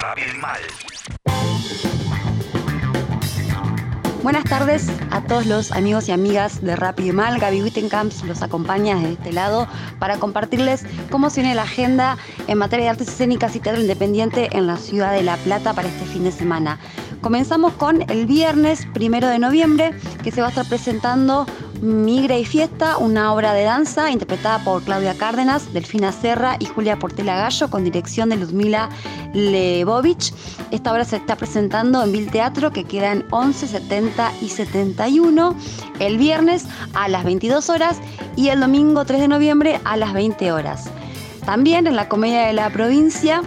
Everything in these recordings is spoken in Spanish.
Rápido y Mal. Buenas tardes a todos los amigos y amigas de Rápido y Mal. Gaby Wittenkamps los acompaña de este lado para compartirles cómo se la agenda en materia de artes escénicas y teatro independiente en la ciudad de La Plata para este fin de semana. Comenzamos con el viernes primero de noviembre, que se va a estar presentando Migre y Fiesta, una obra de danza interpretada por Claudia Cárdenas, Delfina Serra y Julia Portela Gallo, con dirección de Luzmila Lebovich. Esta obra se está presentando en Vil Teatro, que queda en 11, 70 y 71, el viernes a las 22 horas y el domingo 3 de noviembre a las 20 horas. También en la Comedia de la Provincia,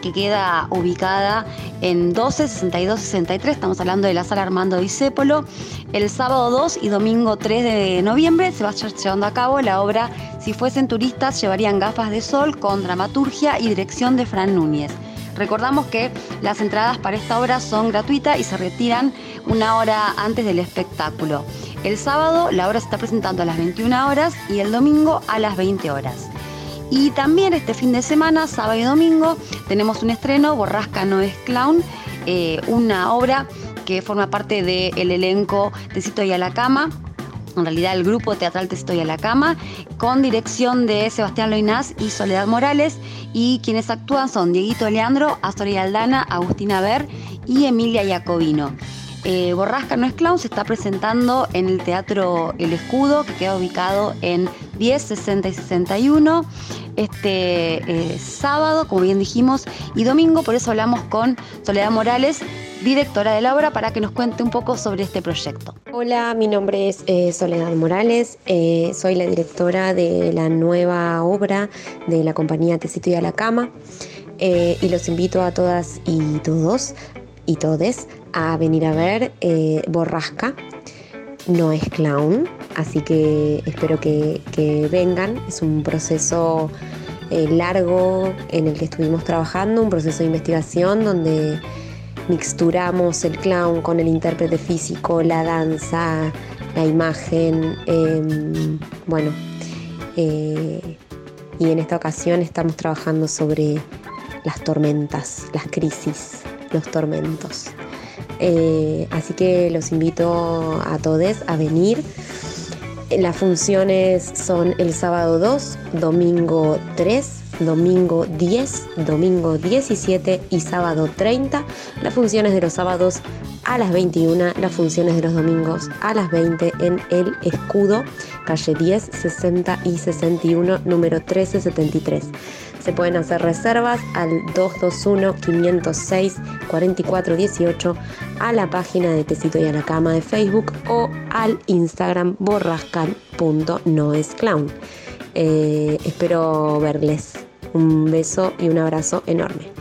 que queda ubicada en 12, 62, 63. Estamos hablando de la sala Armando Discépolo. El sábado 2 y domingo 3 de noviembre se va a estar llevando a cabo la obra Si fuesen turistas llevarían gafas de sol con dramaturgia y dirección de Fran Núñez. Recordamos que las entradas para esta obra son gratuitas y se retiran una hora antes del espectáculo. El sábado la obra se está presentando a las 21 horas y el domingo a las 20 horas. Y también este fin de semana, sábado y domingo, tenemos un estreno, Borrasca no es clown, eh, una obra que forma parte del elenco de Cito y a la cama, en realidad el grupo teatral Te y a la cama, con dirección de Sebastián Loinás y Soledad Morales, y quienes actúan son Dieguito Leandro, Astoria Aldana, Agustina Ver y Emilia Iacobino. Eh, Borrasca no es clown se está presentando en el Teatro El Escudo, que queda ubicado en 10, 60 y 61 este eh, sábado, como bien dijimos, y domingo, por eso hablamos con Soledad Morales, directora de la obra, para que nos cuente un poco sobre este proyecto. Hola, mi nombre es eh, Soledad Morales, soy la directora de la nueva obra de la compañía Tecito y a la Cama, y los invito a todas y todos y todes a venir a ver Borrasca, no es clown, así que espero que, vengan. Es un proceso eh, largo en el que estuvimos trabajando, un proceso de investigación donde mixturamos el clown con el intérprete físico, la danza, la imagen, em, bueno, eh, y en esta ocasión estamos trabajando sobre las tormentas, las crisis, los tormentos. Eh, así que los invito a todos a venir. Las funciones son el sábado 2, domingo 3, domingo 10, domingo 17 y sábado 30. Las funciones de los sábados a las 21, las funciones de los domingos a las 20 en El Escudo, calle 10, 60 y 61, número 1373. Se pueden hacer reservas al 221-506-4418 a la página de Tecito y a la Cama de Facebook o al Instagram borrascan.noesclown. Eh, espero verles. Un beso y un abrazo enorme.